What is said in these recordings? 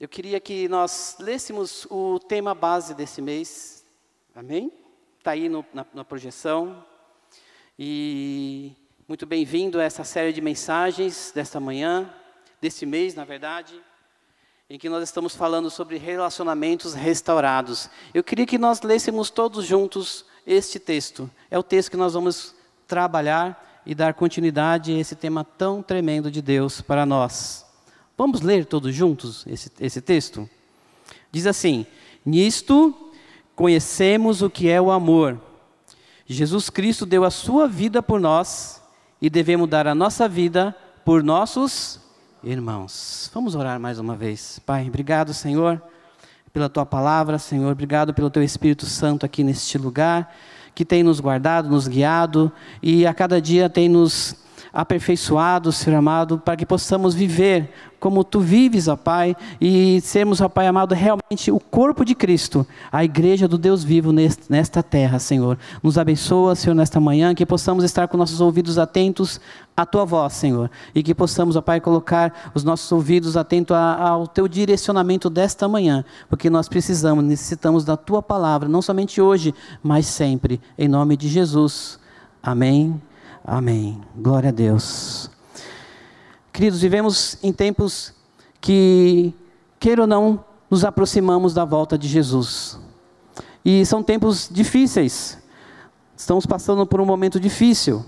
Eu queria que nós lêssemos o tema base desse mês, amém? Está aí no, na, na projeção. E muito bem-vindo a essa série de mensagens desta manhã, desse mês, na verdade, em que nós estamos falando sobre relacionamentos restaurados. Eu queria que nós lêssemos todos juntos este texto. É o texto que nós vamos trabalhar e dar continuidade a esse tema tão tremendo de Deus para nós. Vamos ler todos juntos esse, esse texto? Diz assim: Nisto conhecemos o que é o amor. Jesus Cristo deu a sua vida por nós e devemos dar a nossa vida por nossos irmãos. Vamos orar mais uma vez. Pai, obrigado, Senhor, pela tua palavra, Senhor. Obrigado pelo teu Espírito Santo aqui neste lugar, que tem nos guardado, nos guiado e a cada dia tem nos aperfeiçoados, Senhor amado, para que possamos viver como Tu vives, ó Pai, e sermos, ó Pai amado, realmente o corpo de Cristo, a igreja do Deus vivo nesta terra, Senhor. Nos abençoa, Senhor, nesta manhã, que possamos estar com nossos ouvidos atentos à Tua voz, Senhor, e que possamos, ó Pai, colocar os nossos ouvidos atentos ao Teu direcionamento desta manhã, porque nós precisamos, necessitamos da Tua palavra, não somente hoje, mas sempre, em nome de Jesus. Amém Amém. Glória a Deus. Queridos, vivemos em tempos que, queira ou não, nos aproximamos da volta de Jesus. E são tempos difíceis. Estamos passando por um momento difícil.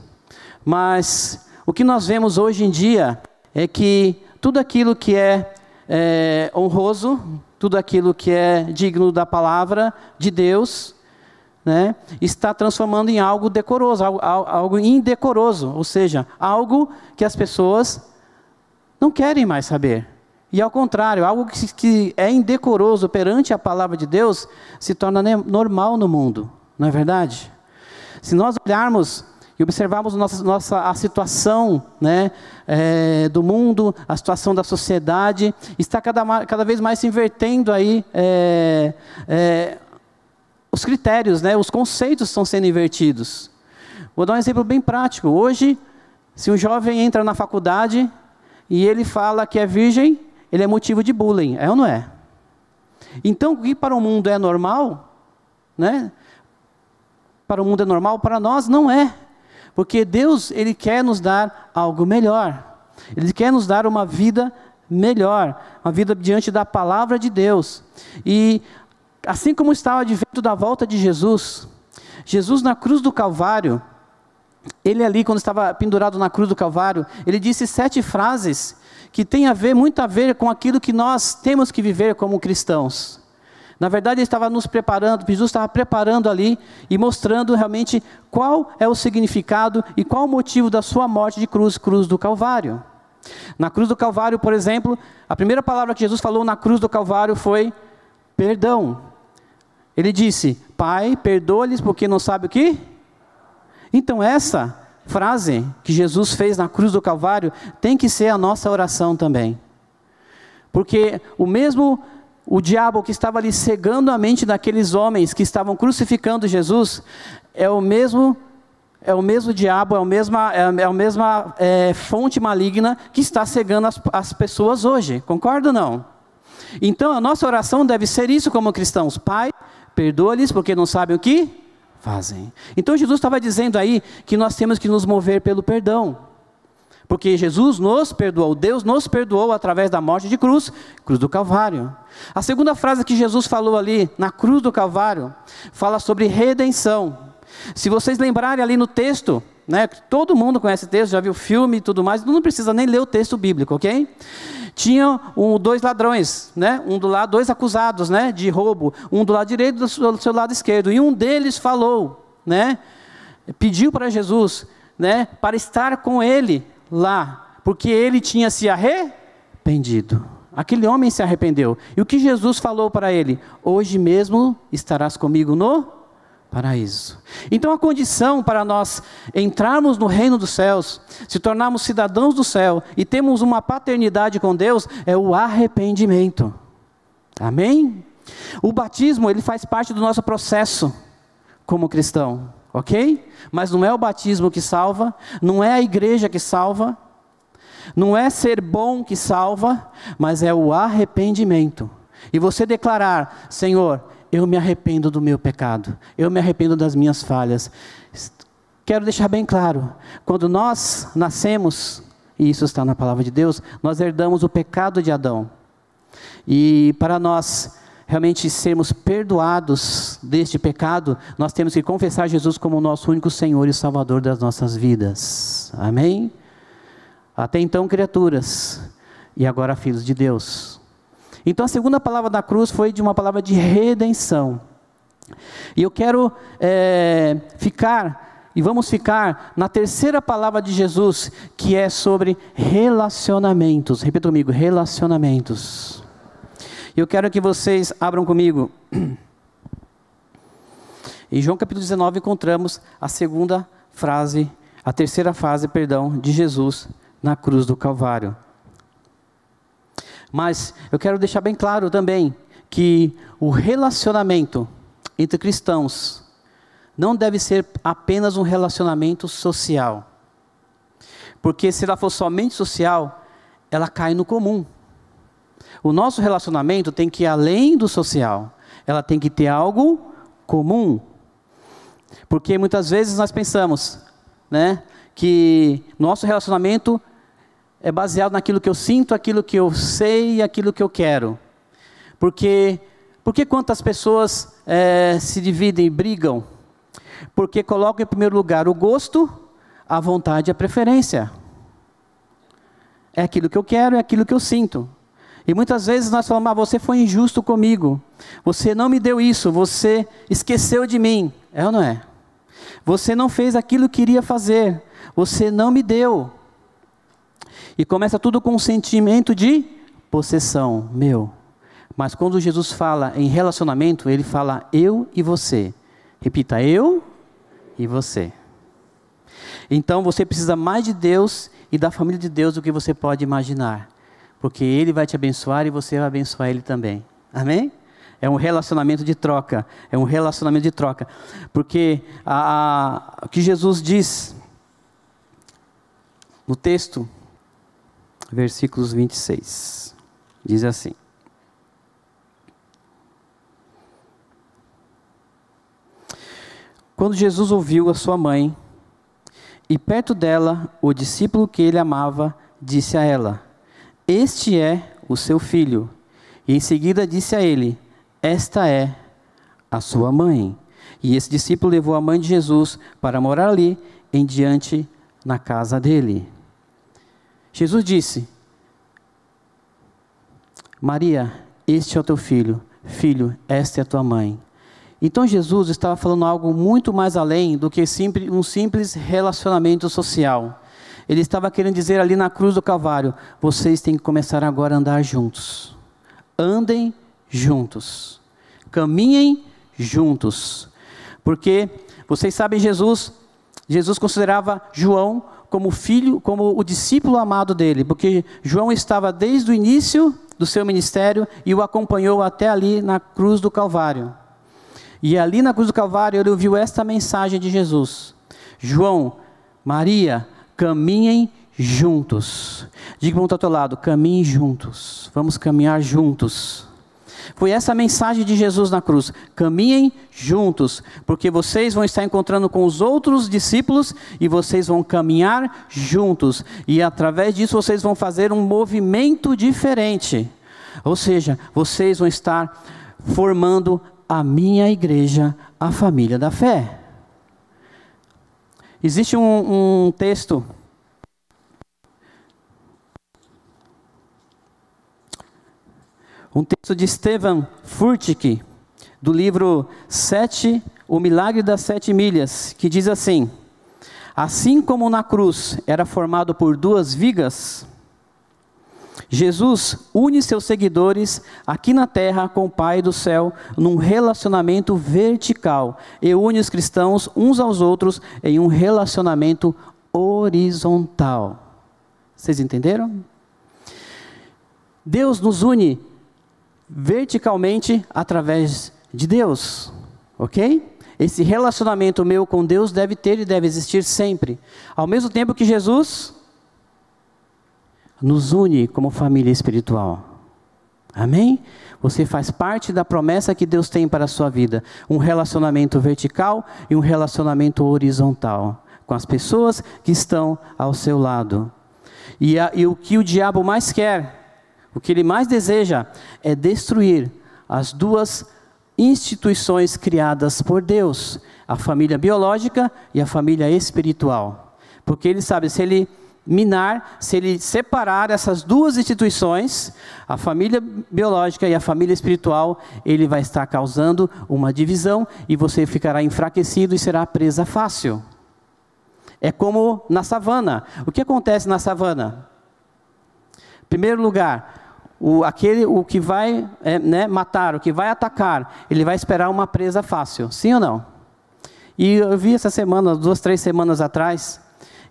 Mas o que nós vemos hoje em dia é que tudo aquilo que é, é honroso, tudo aquilo que é digno da palavra de Deus, né, está transformando em algo decoroso, algo, algo indecoroso, ou seja, algo que as pessoas não querem mais saber. E ao contrário, algo que, que é indecoroso perante a palavra de Deus se torna normal no mundo, não é verdade? Se nós olharmos e observarmos nossa, nossa, a situação né, é, do mundo, a situação da sociedade, está cada, cada vez mais se invertendo aí é, é, os critérios, né, os conceitos estão sendo invertidos. Vou dar um exemplo bem prático. Hoje, se um jovem entra na faculdade e ele fala que é virgem, ele é motivo de bullying, é ou não é? Então, o que para o mundo é normal, né? Para o mundo é normal, para nós não é. Porque Deus, ele quer nos dar algo melhor. Ele quer nos dar uma vida melhor, uma vida diante da palavra de Deus. E assim como estava advento da volta de Jesus, Jesus na cruz do Calvário, ele ali, quando estava pendurado na cruz do Calvário, ele disse sete frases que têm a ver, muito a ver com aquilo que nós temos que viver como cristãos. Na verdade, ele estava nos preparando, Jesus estava preparando ali e mostrando realmente qual é o significado e qual o motivo da sua morte de cruz, cruz do Calvário. Na cruz do Calvário, por exemplo, a primeira palavra que Jesus falou na cruz do Calvário foi perdão. Ele disse: Pai, perdoa-lhes porque não sabe o que? Então, essa frase que Jesus fez na cruz do Calvário tem que ser a nossa oração também. Porque o mesmo o diabo que estava ali cegando a mente daqueles homens que estavam crucificando Jesus é o mesmo é o mesmo diabo, é a mesma, é a mesma é, fonte maligna que está cegando as, as pessoas hoje. Concorda ou não? Então a nossa oração deve ser isso como cristãos. Pai, Perdoa-lhes porque não sabem o que fazem. Então Jesus estava dizendo aí que nós temos que nos mover pelo perdão. Porque Jesus nos perdoou, Deus nos perdoou através da morte de cruz, cruz do Calvário. A segunda frase que Jesus falou ali, na cruz do Calvário, fala sobre redenção. Se vocês lembrarem ali no texto, né, todo mundo conhece o texto, já viu o filme e tudo mais, não precisa nem ler o texto bíblico, ok? Tinha um, dois ladrões, né? Um do lado, dois acusados, né? De roubo. Um do lado direito, do seu, do seu lado esquerdo. E um deles falou, né? Pediu para Jesus, né? Para estar com ele lá, porque ele tinha se arrependido. Aquele homem se arrependeu. E o que Jesus falou para ele? Hoje mesmo estarás comigo no paraíso. Então a condição para nós entrarmos no reino dos céus, se tornarmos cidadãos do céu e temos uma paternidade com Deus é o arrependimento. Amém? O batismo, ele faz parte do nosso processo como cristão, OK? Mas não é o batismo que salva, não é a igreja que salva, não é ser bom que salva, mas é o arrependimento. E você declarar: Senhor, eu me arrependo do meu pecado, eu me arrependo das minhas falhas. Quero deixar bem claro: quando nós nascemos, e isso está na palavra de Deus, nós herdamos o pecado de Adão. E para nós realmente sermos perdoados deste pecado, nós temos que confessar Jesus como o nosso único Senhor e Salvador das nossas vidas. Amém? Até então, criaturas, e agora filhos de Deus. Então a segunda palavra da cruz foi de uma palavra de redenção. E eu quero é, ficar, e vamos ficar na terceira palavra de Jesus, que é sobre relacionamentos. Repita comigo: relacionamentos. Eu quero que vocês abram comigo. Em João capítulo 19 encontramos a segunda frase, a terceira frase, perdão, de Jesus na cruz do Calvário. Mas eu quero deixar bem claro também que o relacionamento entre cristãos não deve ser apenas um relacionamento social. Porque se ela for somente social, ela cai no comum. O nosso relacionamento tem que ir além do social. Ela tem que ter algo comum. Porque muitas vezes nós pensamos, né, que nosso relacionamento é baseado naquilo que eu sinto, aquilo que eu sei e aquilo que eu quero. Porque, porque quantas pessoas é, se dividem e brigam? Porque colocam em primeiro lugar o gosto, a vontade e a preferência. É aquilo que eu quero, é aquilo que eu sinto. E muitas vezes nós falamos, ah, você foi injusto comigo. Você não me deu isso, você esqueceu de mim. É ou não é? Você não fez aquilo que queria fazer. Você não me deu. E começa tudo com um sentimento de possessão, meu. Mas quando Jesus fala em relacionamento, ele fala eu e você. Repita, eu e você. Então você precisa mais de Deus e da família de Deus do que você pode imaginar. Porque Ele vai te abençoar e você vai abençoar Ele também. Amém? É um relacionamento de troca. É um relacionamento de troca. Porque o que Jesus diz no texto versículos 26. Diz assim: Quando Jesus ouviu a sua mãe, e perto dela o discípulo que ele amava, disse a ela: Este é o seu filho. E em seguida disse a ele: Esta é a sua mãe. E esse discípulo levou a mãe de Jesus para morar ali, em diante na casa dele. Jesus disse: Maria, este é o teu filho. Filho, esta é a tua mãe. Então Jesus estava falando algo muito mais além do que um simples relacionamento social. Ele estava querendo dizer ali na cruz do Calvário: vocês têm que começar agora a andar juntos. Andem juntos. Caminhem juntos. Porque vocês sabem, Jesus, Jesus considerava João como filho, como o discípulo amado dele, porque João estava desde o início do seu ministério e o acompanhou até ali na cruz do Calvário. E ali na cruz do Calvário ele ouviu esta mensagem de Jesus: João, Maria, caminhem juntos. Diga para o outro lado: caminhem juntos. Vamos caminhar juntos. Foi essa a mensagem de Jesus na cruz. Caminhem juntos, porque vocês vão estar encontrando com os outros discípulos e vocês vão caminhar juntos. E através disso vocês vão fazer um movimento diferente. Ou seja, vocês vão estar formando a minha igreja, a família da fé. Existe um, um texto Um texto de Stephen Furtick, do livro Sete, O Milagre das Sete Milhas, que diz assim: Assim como na cruz era formado por duas vigas, Jesus une seus seguidores aqui na terra com o Pai do céu num relacionamento vertical e une os cristãos uns aos outros em um relacionamento horizontal. Vocês entenderam? Deus nos une verticalmente através de Deus, ok? Esse relacionamento meu com Deus deve ter e deve existir sempre. Ao mesmo tempo que Jesus nos une como família espiritual. Amém? Você faz parte da promessa que Deus tem para a sua vida: um relacionamento vertical e um relacionamento horizontal com as pessoas que estão ao seu lado. E, a, e o que o diabo mais quer, o que ele mais deseja, é destruir as duas instituições criadas por Deus: a família biológica e a família espiritual. Porque ele sabe, se ele minar, se ele separar essas duas instituições, a família biológica e a família espiritual, ele vai estar causando uma divisão e você ficará enfraquecido e será presa fácil. É como na savana. O que acontece na savana? Primeiro lugar, o, aquele, o que vai é, né, matar, o que vai atacar, ele vai esperar uma presa fácil. Sim ou não? E eu vi essa semana, duas, três semanas atrás,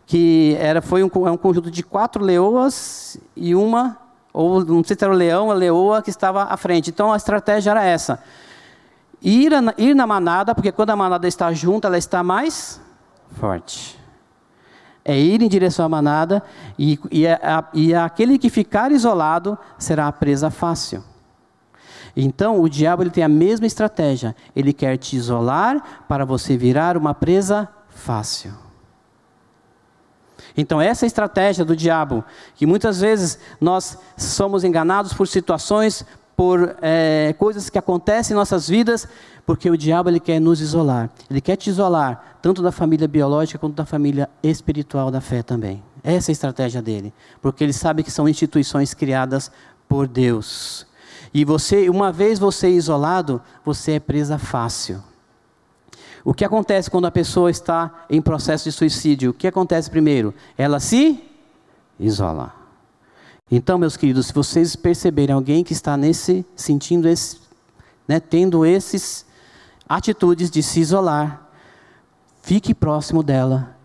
que era, foi um, é um conjunto de quatro leoas e uma, ou não sei se era o leão, a leoa que estava à frente. Então a estratégia era essa. Ir, a, ir na manada, porque quando a manada está junta, ela está mais forte. É ir em direção à manada e, e, a, e aquele que ficar isolado será a presa fácil. Então, o diabo ele tem a mesma estratégia. Ele quer te isolar para você virar uma presa fácil. Então, essa é a estratégia do diabo, que muitas vezes nós somos enganados por situações, por é, coisas que acontecem em nossas vidas, porque o diabo ele quer nos isolar. Ele quer te isolar, tanto da família biológica quanto da família espiritual da fé também. Essa é a estratégia dele, porque ele sabe que são instituições criadas por Deus. E você, uma vez você é isolado, você é presa fácil. O que acontece quando a pessoa está em processo de suicídio? O que acontece primeiro? Ela se isola. Então, meus queridos, se vocês perceberem alguém que está nesse, sentindo esse, né, tendo esses atitudes de se isolar, fique próximo dela,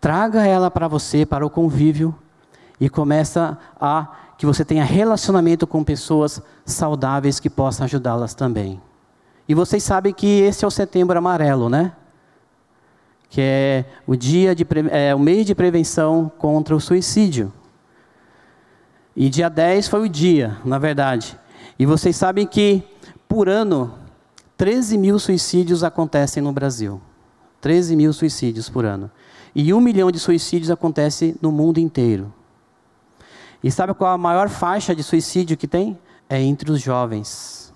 traga ela para você, para o convívio e começa a que você tenha relacionamento com pessoas saudáveis que possam ajudá-las também. E vocês sabem que esse é o setembro amarelo, né? Que é o dia de é, o mês de prevenção contra o suicídio. E dia 10 foi o dia, na verdade. E vocês sabem que por ano 13 mil suicídios acontecem no Brasil. 13 mil suicídios por ano. E um milhão de suicídios acontece no mundo inteiro. E sabe qual a maior faixa de suicídio que tem? É entre os jovens.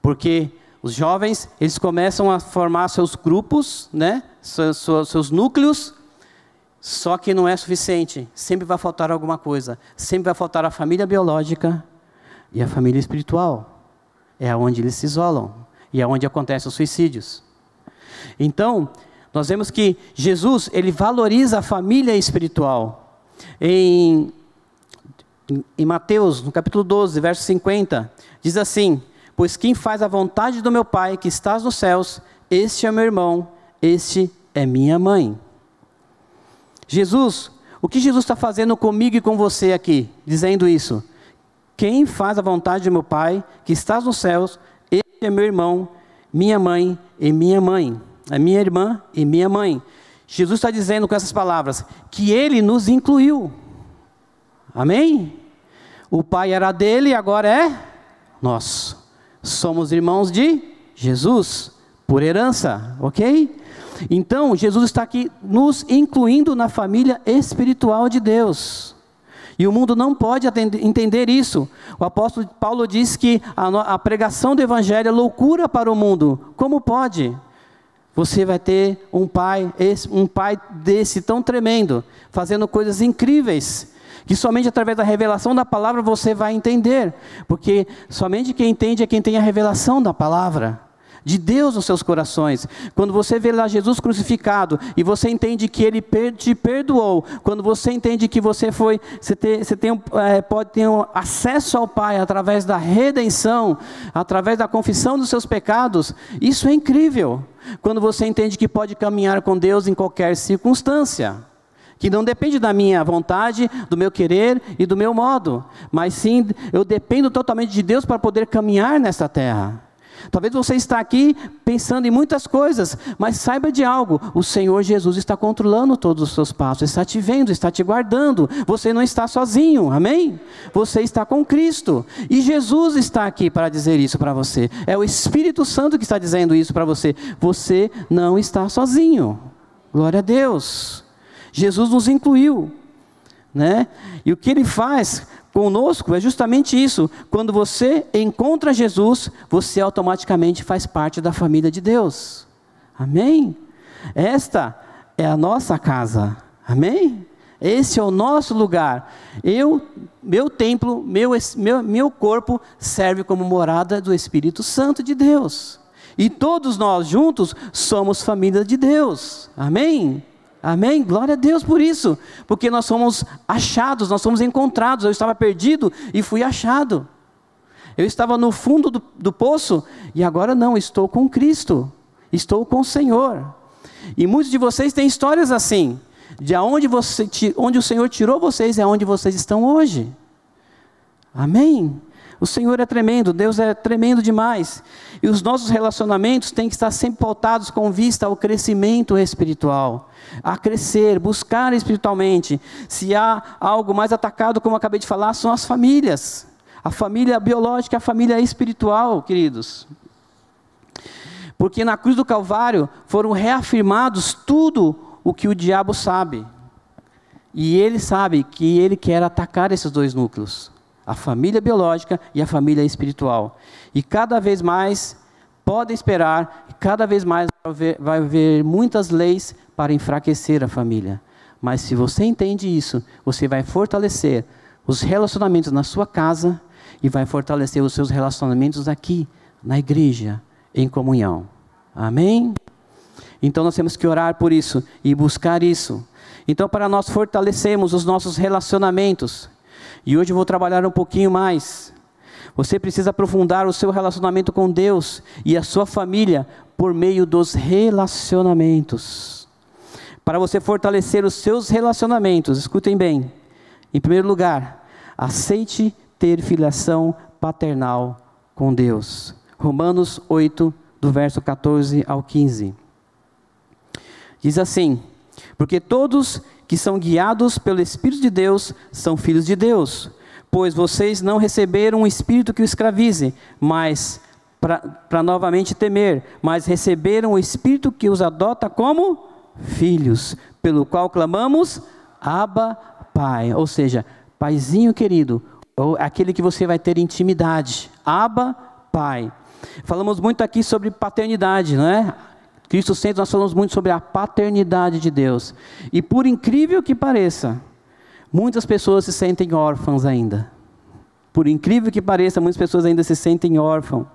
Porque os jovens, eles começam a formar seus grupos, né? seus, seus núcleos, só que não é suficiente. Sempre vai faltar alguma coisa. Sempre vai faltar a família biológica e a família espiritual. É onde eles se isolam e é onde acontecem os suicídios. Então, nós vemos que Jesus, ele valoriza a família espiritual. Em, em Mateus, no capítulo 12, verso 50, diz assim: Pois quem faz a vontade do meu Pai que estás nos céus, este é meu irmão, este é minha mãe. Jesus, o que Jesus está fazendo comigo e com você aqui, dizendo isso? Quem faz a vontade do meu Pai que estás nos céus, este é meu irmão, minha mãe e minha mãe. A minha irmã e minha mãe. Jesus está dizendo com essas palavras que ele nos incluiu. Amém? O Pai era dele e agora é nosso. Somos irmãos de Jesus, por herança, ok? Então, Jesus está aqui nos incluindo na família espiritual de Deus. E o mundo não pode entender isso. O apóstolo Paulo diz que a, a pregação do evangelho é loucura para o mundo. Como pode? Você vai ter um pai, um pai desse tão tremendo, fazendo coisas incríveis que somente através da revelação da palavra você vai entender, porque somente quem entende é quem tem a revelação da palavra. De Deus nos seus corações. Quando você vê lá Jesus crucificado e você entende que Ele te perdoou, quando você entende que você foi, você, tem, você tem, é, pode ter um acesso ao Pai através da redenção, através da confissão dos seus pecados, isso é incrível. Quando você entende que pode caminhar com Deus em qualquer circunstância que não depende da minha vontade, do meu querer e do meu modo, mas sim eu dependo totalmente de Deus para poder caminhar nessa terra. Talvez você está aqui pensando em muitas coisas, mas saiba de algo: o Senhor Jesus está controlando todos os seus passos, está te vendo, está te guardando. Você não está sozinho, amém? Você está com Cristo. E Jesus está aqui para dizer isso para você. É o Espírito Santo que está dizendo isso para você. Você não está sozinho. Glória a Deus. Jesus nos incluiu. Né? E o que ele faz conosco é justamente isso. Quando você encontra Jesus, você automaticamente faz parte da família de Deus. Amém? Esta é a nossa casa. Amém? Esse é o nosso lugar. Eu, meu templo, meu, meu, meu corpo serve como morada do Espírito Santo de Deus. E todos nós juntos somos família de Deus. Amém? Amém? Glória a Deus por isso, porque nós somos achados, nós somos encontrados. Eu estava perdido e fui achado. Eu estava no fundo do, do poço e agora não, estou com Cristo, estou com o Senhor. E muitos de vocês têm histórias assim, de onde, você, onde o Senhor tirou vocês é onde vocês estão hoje. Amém? O Senhor é tremendo, Deus é tremendo demais. E os nossos relacionamentos têm que estar sempre pautados com vista ao crescimento espiritual, a crescer, buscar espiritualmente. Se há algo mais atacado, como acabei de falar, são as famílias. A família biológica, a família espiritual, queridos. Porque na cruz do Calvário foram reafirmados tudo o que o diabo sabe. E ele sabe que ele quer atacar esses dois núcleos a família biológica e a família espiritual. E cada vez mais podem esperar, cada vez mais vai haver, vai haver muitas leis para enfraquecer a família. Mas se você entende isso, você vai fortalecer os relacionamentos na sua casa e vai fortalecer os seus relacionamentos aqui, na igreja, em comunhão. Amém? Então nós temos que orar por isso e buscar isso. Então, para nós fortalecermos os nossos relacionamentos, e hoje eu vou trabalhar um pouquinho mais. Você precisa aprofundar o seu relacionamento com Deus e a sua família por meio dos relacionamentos. Para você fortalecer os seus relacionamentos, escutem bem. Em primeiro lugar, aceite ter filiação paternal com Deus. Romanos 8, do verso 14 ao 15. Diz assim: Porque todos que são guiados pelo Espírito de Deus são filhos de Deus. Pois vocês não receberam um espírito que o escravize, mas para novamente temer, mas receberam o espírito que os adota como filhos, pelo qual clamamos Abba, Pai. Ou seja, Paizinho querido, ou aquele que você vai ter intimidade. Abba, Pai. Falamos muito aqui sobre paternidade, não é? Cristo Centro, nós falamos muito sobre a paternidade de Deus. E por incrível que pareça, muitas pessoas se sentem órfãs ainda. Por incrível que pareça, muitas pessoas ainda se sentem órfãos.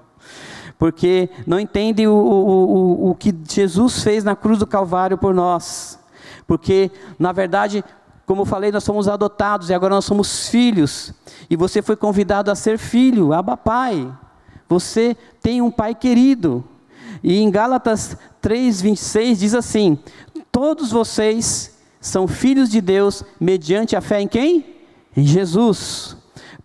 Porque não entendem o, o, o, o que Jesus fez na cruz do Calvário por nós. Porque, na verdade, como eu falei, nós somos adotados e agora nós somos filhos. E você foi convidado a ser filho, Abba Pai. Você tem um pai querido. E em Gálatas 3:26 diz assim: Todos vocês são filhos de Deus mediante a fé em quem? Em Jesus.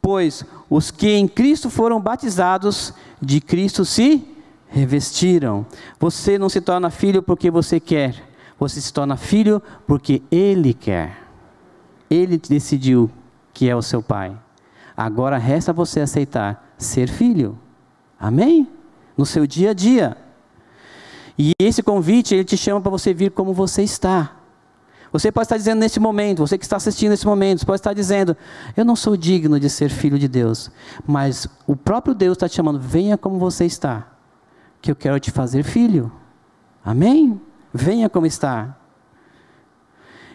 Pois os que em Cristo foram batizados, de Cristo se revestiram. Você não se torna filho porque você quer, você se torna filho porque Ele quer. Ele decidiu que é o seu pai. Agora resta você aceitar ser filho. Amém? No seu dia a dia. E esse convite, ele te chama para você vir como você está. Você pode estar dizendo nesse momento, você que está assistindo nesse momento, pode estar dizendo: Eu não sou digno de ser filho de Deus. Mas o próprio Deus está te chamando: Venha como você está, que eu quero te fazer filho. Amém? Venha como está.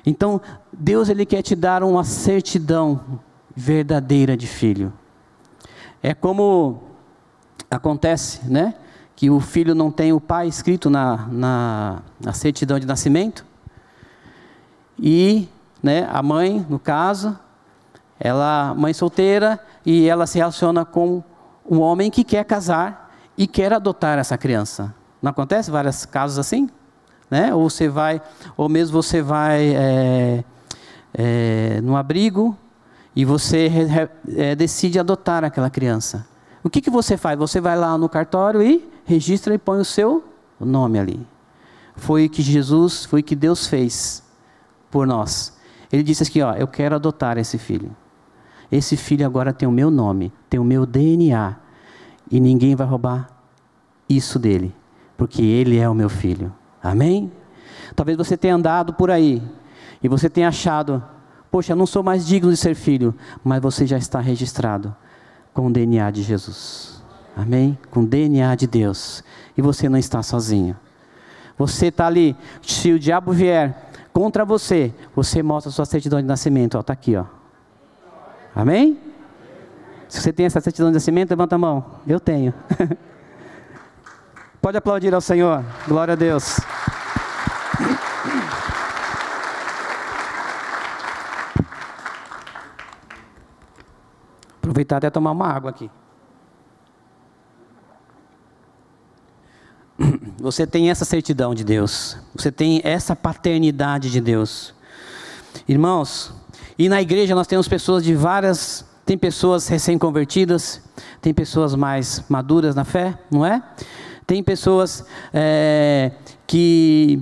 Então, Deus ele quer te dar uma certidão verdadeira de filho. É como acontece, né? Que o filho não tem o pai escrito na, na, na certidão de nascimento. E né, a mãe, no caso, ela mãe solteira e ela se relaciona com um homem que quer casar e quer adotar essa criança. Não acontece vários casos assim? Né? Ou você vai, ou mesmo você vai é, é, no abrigo e você é, decide adotar aquela criança. O que, que você faz? Você vai lá no cartório e registra e põe o seu nome ali. Foi o que Jesus, foi o que Deus fez por nós. Ele disse assim: ó, eu quero adotar esse filho. Esse filho agora tem o meu nome, tem o meu DNA. E ninguém vai roubar isso dele, porque ele é o meu filho. Amém? Talvez você tenha andado por aí e você tenha achado, poxa, eu não sou mais digno de ser filho, mas você já está registrado com o DNA de Jesus. Amém? Com o DNA de Deus. E você não está sozinho. Você está ali, se o diabo vier contra você, você mostra sua certidão de nascimento, está aqui, ó. Amém? Se você tem essa certidão de nascimento, levanta a mão. Eu tenho. Pode aplaudir ao Senhor. Glória a Deus. Aproveitar até tomar uma água aqui. Você tem essa certidão de Deus. Você tem essa paternidade de Deus. Irmãos, e na igreja nós temos pessoas de várias. Tem pessoas recém-convertidas, tem pessoas mais maduras na fé, não é? Tem pessoas é, que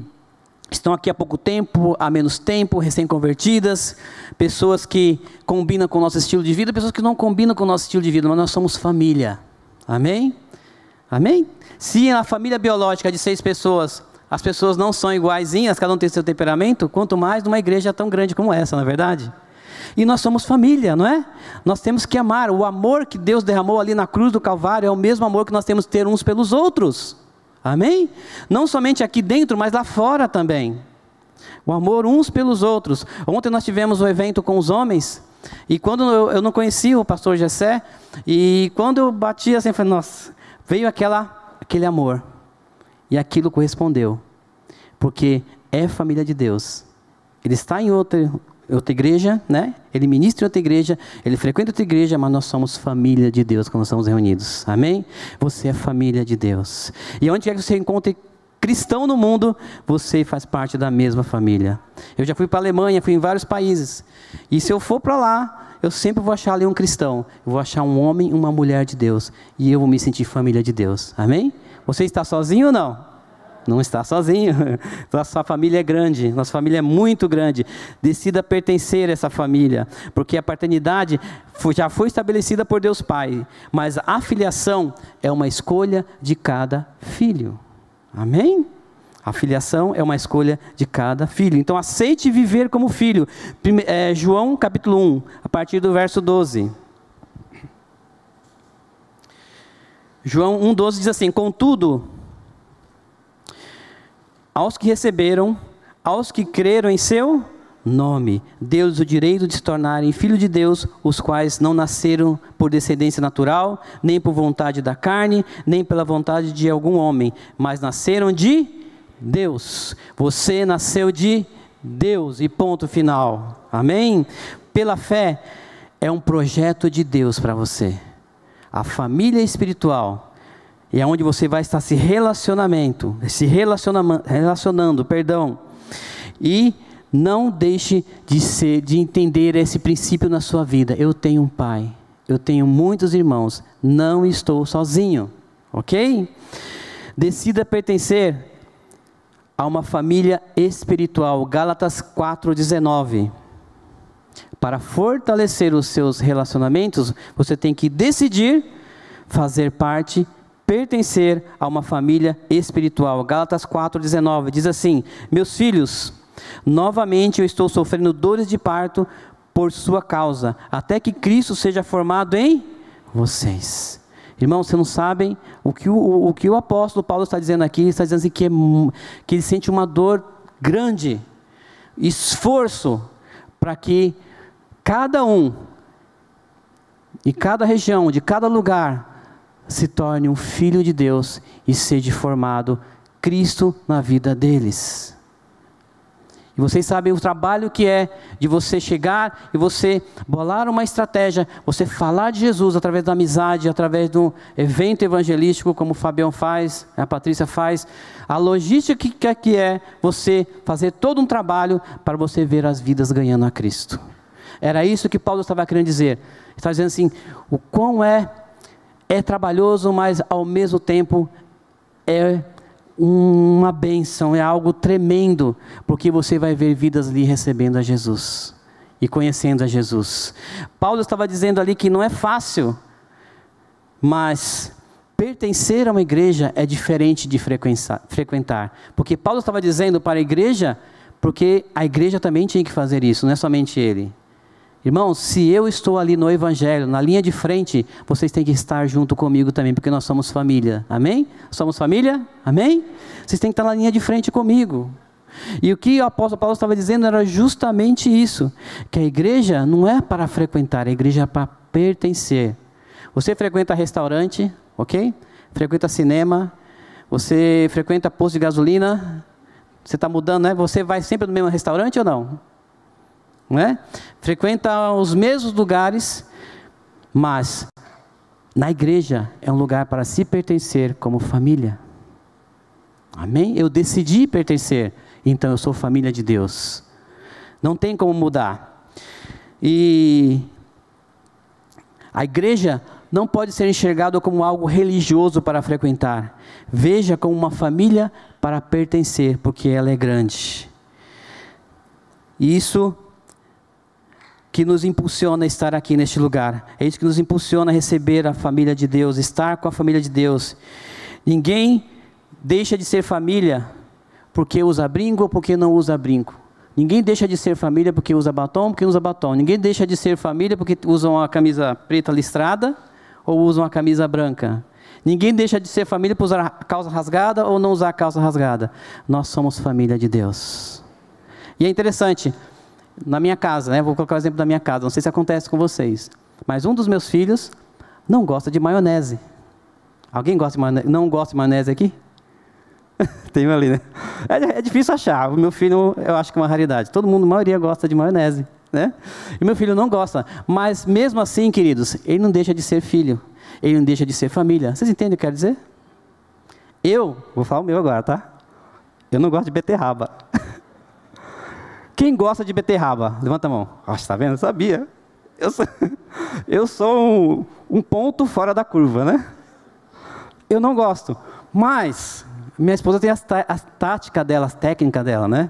estão aqui há pouco tempo, há menos tempo, recém-convertidas, pessoas que combinam com o nosso estilo de vida, pessoas que não combinam com o nosso estilo de vida, mas nós somos família. Amém? Amém? Se na família biológica de seis pessoas, as pessoas não são iguaizinhas, cada um tem seu temperamento, quanto mais numa igreja tão grande como essa, não é verdade? E nós somos família, não é? Nós temos que amar. O amor que Deus derramou ali na cruz do Calvário é o mesmo amor que nós temos que ter uns pelos outros. Amém? Não somente aqui dentro, mas lá fora também. O amor uns pelos outros. Ontem nós tivemos o um evento com os homens. E quando eu, eu não conhecia o pastor Gessé, e quando eu bati assim, eu falei, nossa, veio aquela, aquele amor. E aquilo correspondeu. Porque é família de Deus. Ele está em outro, outra igreja, né? Ele ministra em outra igreja, ele frequenta outra igreja, mas nós somos família de Deus quando estamos reunidos. Amém? Você é família de Deus. E onde quer que você encontre cristão no mundo, você faz parte da mesma família. Eu já fui para a Alemanha, fui em vários países. E se eu for para lá, eu sempre vou achar ali um cristão. Eu vou achar um homem, uma mulher de Deus. E eu vou me sentir família de Deus. Amém? Você está sozinho ou não? Não está sozinho. Nossa família é grande, nossa família é muito grande. Decida pertencer a essa família, porque a paternidade já foi estabelecida por Deus Pai, mas a filiação é uma escolha de cada filho. Amém? A filiação é uma escolha de cada filho. Então aceite viver como filho. É, João capítulo 1, a partir do verso 12. João 1,12 diz assim: Contudo, aos que receberam, aos que creram em seu nome, Deus o direito de se tornarem filhos de Deus, os quais não nasceram por descendência natural, nem por vontade da carne, nem pela vontade de algum homem, mas nasceram de Deus. Você nasceu de Deus e ponto final. Amém? Pela fé é um projeto de Deus para você. A família espiritual e é onde você vai estar se relacionamento, se relaciona, relacionando, perdão. E não deixe de ser, de entender esse princípio na sua vida. Eu tenho um pai, eu tenho muitos irmãos, não estou sozinho, ok? Decida pertencer a uma família espiritual. Gálatas 4:19. Para fortalecer os seus relacionamentos, você tem que decidir fazer parte pertencer a uma família espiritual. Gálatas 4:19 diz assim: Meus filhos, novamente eu estou sofrendo dores de parto por sua causa, até que Cristo seja formado em vocês. Irmãos, vocês não sabem o que o, o, que o apóstolo Paulo está dizendo aqui, ele está dizendo assim que, é, que ele sente uma dor grande, esforço para que cada um, e cada região, de cada lugar, se torne um filho de Deus e seja formado Cristo na vida deles. E vocês sabem o trabalho que é de você chegar e você bolar uma estratégia, você falar de Jesus através da amizade, através de um evento evangelístico, como o Fabião faz, a Patrícia faz. A logística que é você fazer todo um trabalho para você ver as vidas ganhando a Cristo. Era isso que Paulo estava querendo dizer. Está dizendo assim: o quão é, é trabalhoso, mas ao mesmo tempo é uma bênção, é algo tremendo, porque você vai ver vidas ali recebendo a Jesus e conhecendo a Jesus. Paulo estava dizendo ali que não é fácil, mas pertencer a uma igreja é diferente de frequentar, porque Paulo estava dizendo para a igreja, porque a igreja também tinha que fazer isso, não é somente ele. Irmãos, se eu estou ali no Evangelho, na linha de frente, vocês têm que estar junto comigo também, porque nós somos família. Amém? Somos família? Amém? Vocês têm que estar na linha de frente comigo. E o que o apóstolo Paulo estava dizendo era justamente isso: que a igreja não é para frequentar, a igreja é para pertencer. Você frequenta restaurante, ok? Frequenta cinema, você frequenta posto de gasolina, você está mudando, né? Você vai sempre no mesmo restaurante ou não? É? Frequenta os mesmos lugares, mas na igreja é um lugar para se pertencer como família. Amém? Eu decidi pertencer, então eu sou família de Deus. Não tem como mudar. E a igreja não pode ser enxergada como algo religioso para frequentar. Veja como uma família para pertencer, porque ela é grande. E isso que nos impulsiona a estar aqui neste lugar. É isso que nos impulsiona a receber a família de Deus, estar com a família de Deus. Ninguém deixa de ser família porque usa brinco ou porque não usa brinco. Ninguém deixa de ser família porque usa batom, porque usa batom. Ninguém deixa de ser família porque usa uma camisa preta listrada ou usa uma camisa branca. Ninguém deixa de ser família por usar a calça rasgada ou não usar a calça rasgada. Nós somos família de Deus. E é interessante, na minha casa, né? Vou colocar o exemplo da minha casa, não sei se acontece com vocês. Mas um dos meus filhos não gosta de maionese. Alguém gosta de maionese? Não gosta de maionese aqui? Tem ali, né? É, é, difícil achar. O meu filho, eu acho que é uma raridade. Todo mundo, a maioria, gosta de maionese, né? E meu filho não gosta. Mas mesmo assim, queridos, ele não deixa de ser filho. Ele não deixa de ser família. Vocês entendem o que eu quero dizer? Eu, vou falar o meu agora, tá? Eu não gosto de beterraba. Quem gosta de beterraba? Levanta a mão. Ah, está vendo? Eu sabia. Eu sou, eu sou um, um, ponto fora da curva, né? Eu não gosto. Mas, minha esposa tem as, a tática dela, as técnicas dela, né?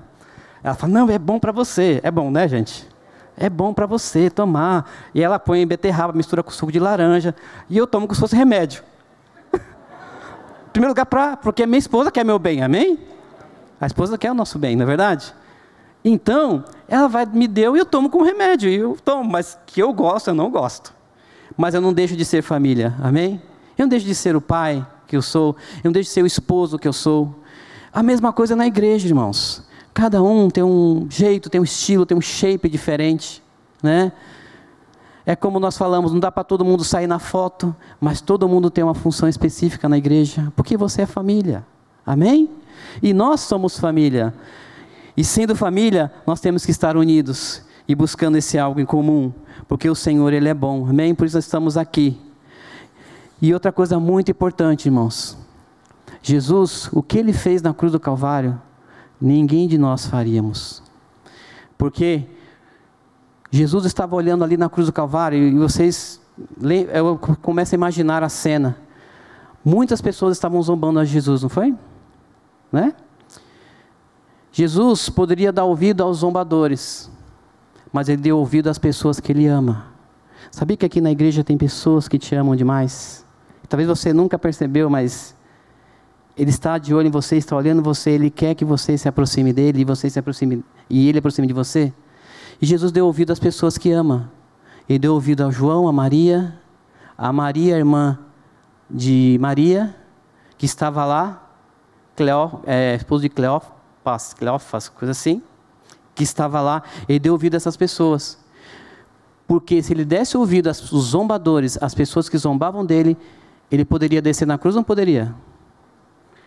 Ela fala, não, é bom para você. É bom, né, gente? É bom para você tomar. E ela põe beterraba, mistura com suco de laranja. E eu tomo como se fosse remédio. em primeiro lugar, pra, porque minha esposa quer meu bem, amém? A esposa quer o nosso bem, não é verdade? Então, ela vai, me deu e eu tomo como remédio. E eu tomo, mas que eu gosto, eu não gosto. Mas eu não deixo de ser família, amém? Eu não deixo de ser o pai que eu sou, eu não deixo de ser o esposo que eu sou. A mesma coisa na igreja, irmãos. Cada um tem um jeito, tem um estilo, tem um shape diferente, né? É como nós falamos, não dá para todo mundo sair na foto, mas todo mundo tem uma função específica na igreja, porque você é família. Amém? E nós somos família. E sendo família, nós temos que estar unidos e buscando esse algo em comum, porque o Senhor ele é bom. Amém? Por isso nós estamos aqui. E outra coisa muito importante, irmãos. Jesus, o que ele fez na cruz do Calvário, ninguém de nós faríamos. Porque Jesus estava olhando ali na cruz do Calvário e vocês eu começo a imaginar a cena. Muitas pessoas estavam zombando a Jesus, não foi? Né? Jesus poderia dar ouvido aos zombadores, mas ele deu ouvido às pessoas que ele ama. Sabia que aqui na igreja tem pessoas que te amam demais? Talvez você nunca percebeu, mas ele está de olho em você, está olhando você, ele quer que você se aproxime dele e você se aproxime e ele aproxime de você. E Jesus deu ouvido às pessoas que ama. Ele deu ouvido a João, a Maria, a Maria, irmã de Maria, que estava lá, Cleó, é, esposa de Cleófas, Cleófas, coisa assim, que estava lá, ele deu ouvido a essas pessoas. Porque se ele desse ouvido aos zombadores, às pessoas que zombavam dele, ele poderia descer na cruz não poderia?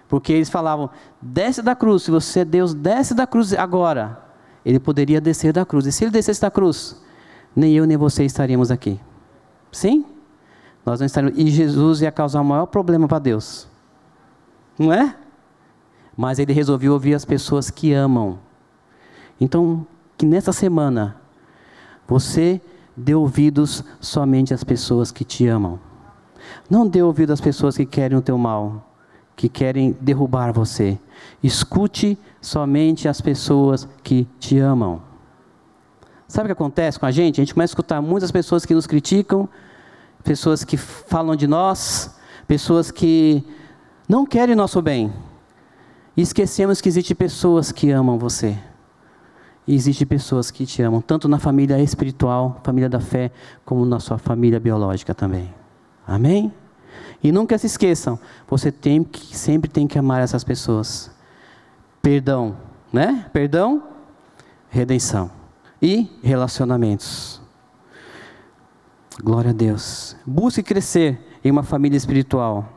Porque eles falavam: desce da cruz, se você é Deus, desce da cruz agora. Ele poderia descer da cruz. E se ele descesse da cruz, nem eu nem você estaríamos aqui. Sim? Nós não estaríamos. E Jesus ia causar o maior problema para Deus. Não é? Mas ele resolveu ouvir as pessoas que amam. Então, que nessa semana, você dê ouvidos somente às pessoas que te amam. Não dê ouvido às pessoas que querem o teu mal que querem derrubar você. Escute somente as pessoas que te amam. Sabe o que acontece com a gente? A gente começa a escutar muitas pessoas que nos criticam, pessoas que falam de nós, pessoas que não querem nosso bem. E esquecemos que existem pessoas que amam você. E existem pessoas que te amam, tanto na família espiritual, família da fé, como na sua família biológica também. Amém? E nunca se esqueçam, você tem que, sempre tem que amar essas pessoas. Perdão, né? Perdão, redenção e relacionamentos. Glória a Deus. Busque crescer em uma família espiritual.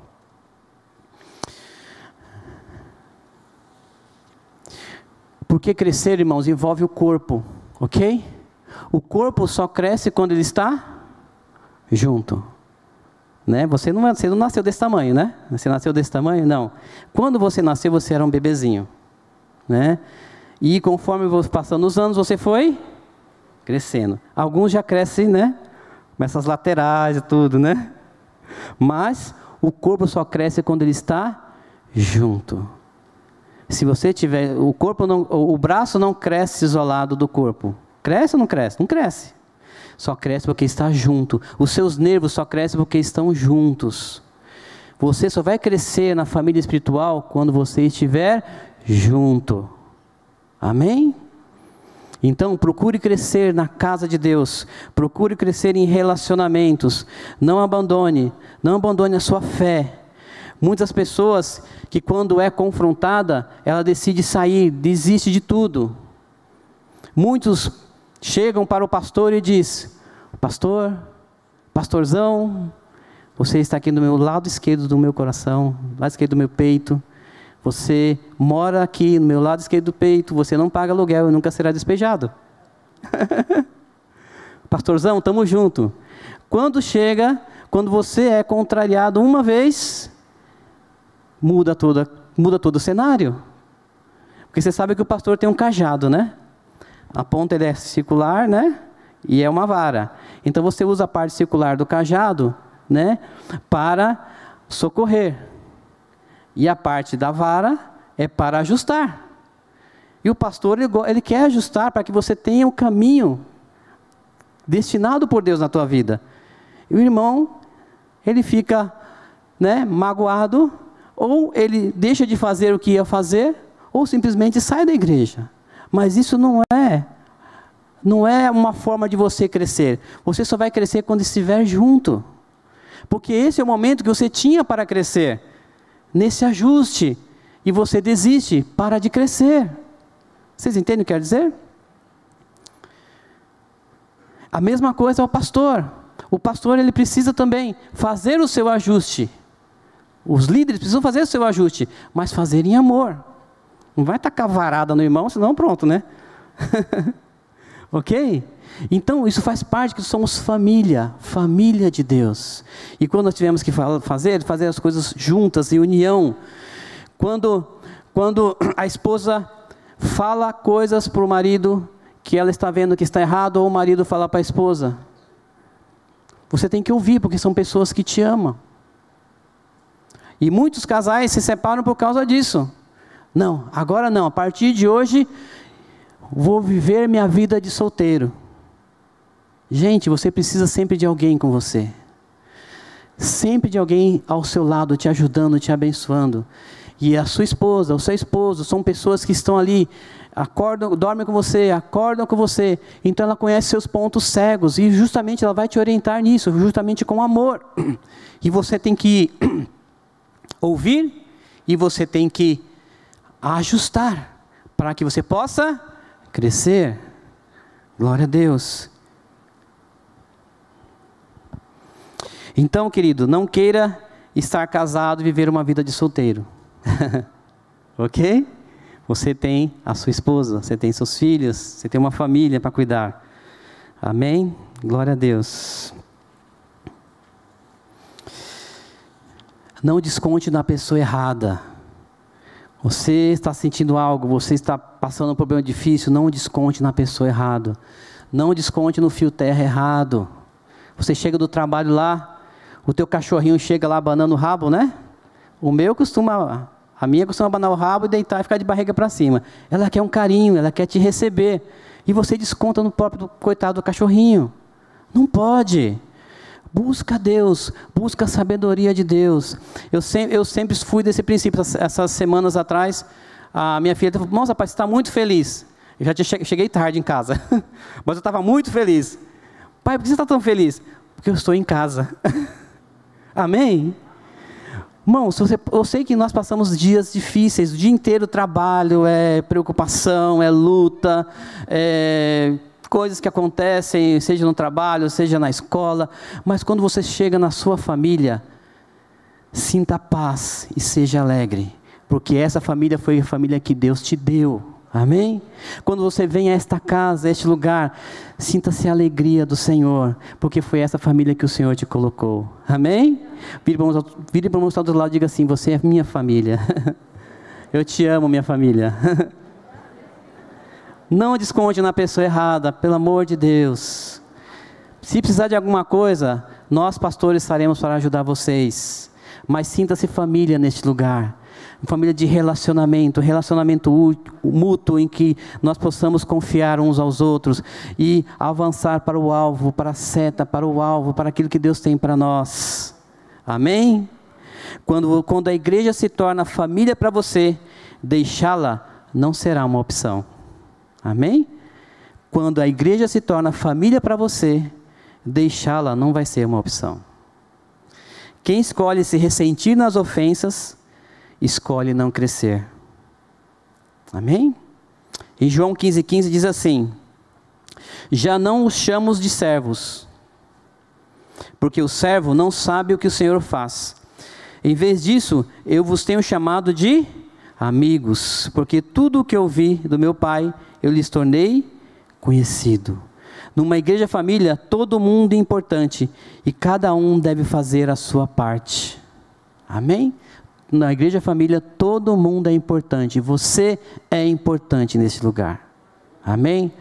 Porque crescer, irmãos, envolve o corpo, ok? O corpo só cresce quando ele está junto. Né? Você, não, você não nasceu desse tamanho, né? Você nasceu desse tamanho? Não. Quando você nasceu, você era um bebezinho. Né? E conforme passando os anos, você foi crescendo. Alguns já crescem, né? Essas laterais e tudo, né? Mas o corpo só cresce quando ele está junto. Se você tiver, o corpo não, o braço não cresce isolado do corpo. Cresce ou não cresce? Não cresce só cresce porque está junto. Os seus nervos só crescem porque estão juntos. Você só vai crescer na família espiritual quando você estiver junto. Amém? Então, procure crescer na casa de Deus, procure crescer em relacionamentos, não abandone, não abandone a sua fé. Muitas pessoas que quando é confrontada, ela decide sair, desiste de tudo. Muitos chegam para o pastor e diz: Pastor, pastorzão, você está aqui no meu lado esquerdo do meu coração, lado esquerdo do meu peito. Você mora aqui no meu lado esquerdo do peito, você não paga aluguel e nunca será despejado. Pastorzão, estamos junto. Quando chega, quando você é contrariado uma vez, muda toda, muda todo o cenário. Porque você sabe que o pastor tem um cajado, né? A ponta é circular, né? E é uma vara. Então você usa a parte circular do cajado, né? Para socorrer. E a parte da vara é para ajustar. E o pastor ele, ele quer ajustar para que você tenha o um caminho destinado por Deus na tua vida. E o irmão ele fica, né, magoado, ou ele deixa de fazer o que ia fazer, ou simplesmente sai da igreja. Mas isso não é não é uma forma de você crescer. Você só vai crescer quando estiver junto. Porque esse é o momento que você tinha para crescer. Nesse ajuste. E você desiste, para de crescer. Vocês entendem o que quer dizer? A mesma coisa é o pastor. O pastor ele precisa também fazer o seu ajuste. Os líderes precisam fazer o seu ajuste, mas fazer em amor. Não vai tacar varada no irmão, senão pronto, né? ok? Então, isso faz parte que somos família, família de Deus. E quando nós tivemos que fazer, fazer as coisas juntas, em união. Quando, quando a esposa fala coisas para o marido que ela está vendo que está errado, ou o marido fala para a esposa, você tem que ouvir, porque são pessoas que te amam. E muitos casais se separam por causa disso. Não, agora não. A partir de hoje, vou viver minha vida de solteiro. Gente, você precisa sempre de alguém com você. Sempre de alguém ao seu lado, te ajudando, te abençoando. E a sua esposa, o seu esposo, são pessoas que estão ali, acordam, dormem com você, acordam com você. Então ela conhece seus pontos cegos e justamente ela vai te orientar nisso, justamente com amor. E você tem que ouvir e você tem que ajustar para que você possa crescer. Glória a Deus. Então, querido, não queira estar casado e viver uma vida de solteiro. ok? Você tem a sua esposa, você tem seus filhos, você tem uma família para cuidar. Amém? Glória a Deus. Não desconte na pessoa errada. Você está sentindo algo, você está passando um problema difícil, não desconte na pessoa errada. Não desconte no fio terra errado. Você chega do trabalho lá, o teu cachorrinho chega lá abanando o rabo, né? O meu costuma, a minha costuma abanar o rabo e deitar e ficar de barriga para cima. Ela quer um carinho, ela quer te receber. E você desconta no próprio coitado do cachorrinho. Não pode. Busca Deus, busca a sabedoria de Deus. Eu sempre, eu sempre fui desse princípio. Essas semanas atrás, a minha filha falou: Nossa, pai, você está muito feliz. Eu já cheguei tarde em casa, mas eu estava muito feliz. Pai, por que você está tão feliz? Porque eu estou em casa. Amém? Irmãos, eu sei que nós passamos dias difíceis, o dia inteiro trabalho, é preocupação, é luta, é coisas que acontecem, seja no trabalho, seja na escola, mas quando você chega na sua família, sinta paz e seja alegre, porque essa família foi a família que Deus te deu. Amém? Quando você vem a esta casa, a este lugar, sinta-se a alegria do Senhor, porque foi essa família que o Senhor te colocou. Amém? Vire para o irmão do lado e diga assim: Você é minha família. Eu te amo, minha família. Não desconte na pessoa errada, pelo amor de Deus. Se precisar de alguma coisa, nós pastores estaremos para ajudar vocês. Mas sinta-se família neste lugar. Família de relacionamento, relacionamento mútuo em que nós possamos confiar uns aos outros e avançar para o alvo, para a seta, para o alvo, para aquilo que Deus tem para nós. Amém? Quando, quando a igreja se torna família para você, deixá-la não será uma opção. Amém? Quando a igreja se torna família para você, deixá-la não vai ser uma opção. Quem escolhe se ressentir nas ofensas, escolhe não crescer. Amém? Em João 15,15 15 diz assim: Já não os chamamos de servos, porque o servo não sabe o que o Senhor faz. Em vez disso, eu vos tenho chamado de amigos, porque tudo o que eu vi do meu Pai eu lhes tornei conhecido. Numa igreja família, todo mundo é importante e cada um deve fazer a sua parte. Amém? Na igreja família, todo mundo é importante. Você é importante nesse lugar. Amém?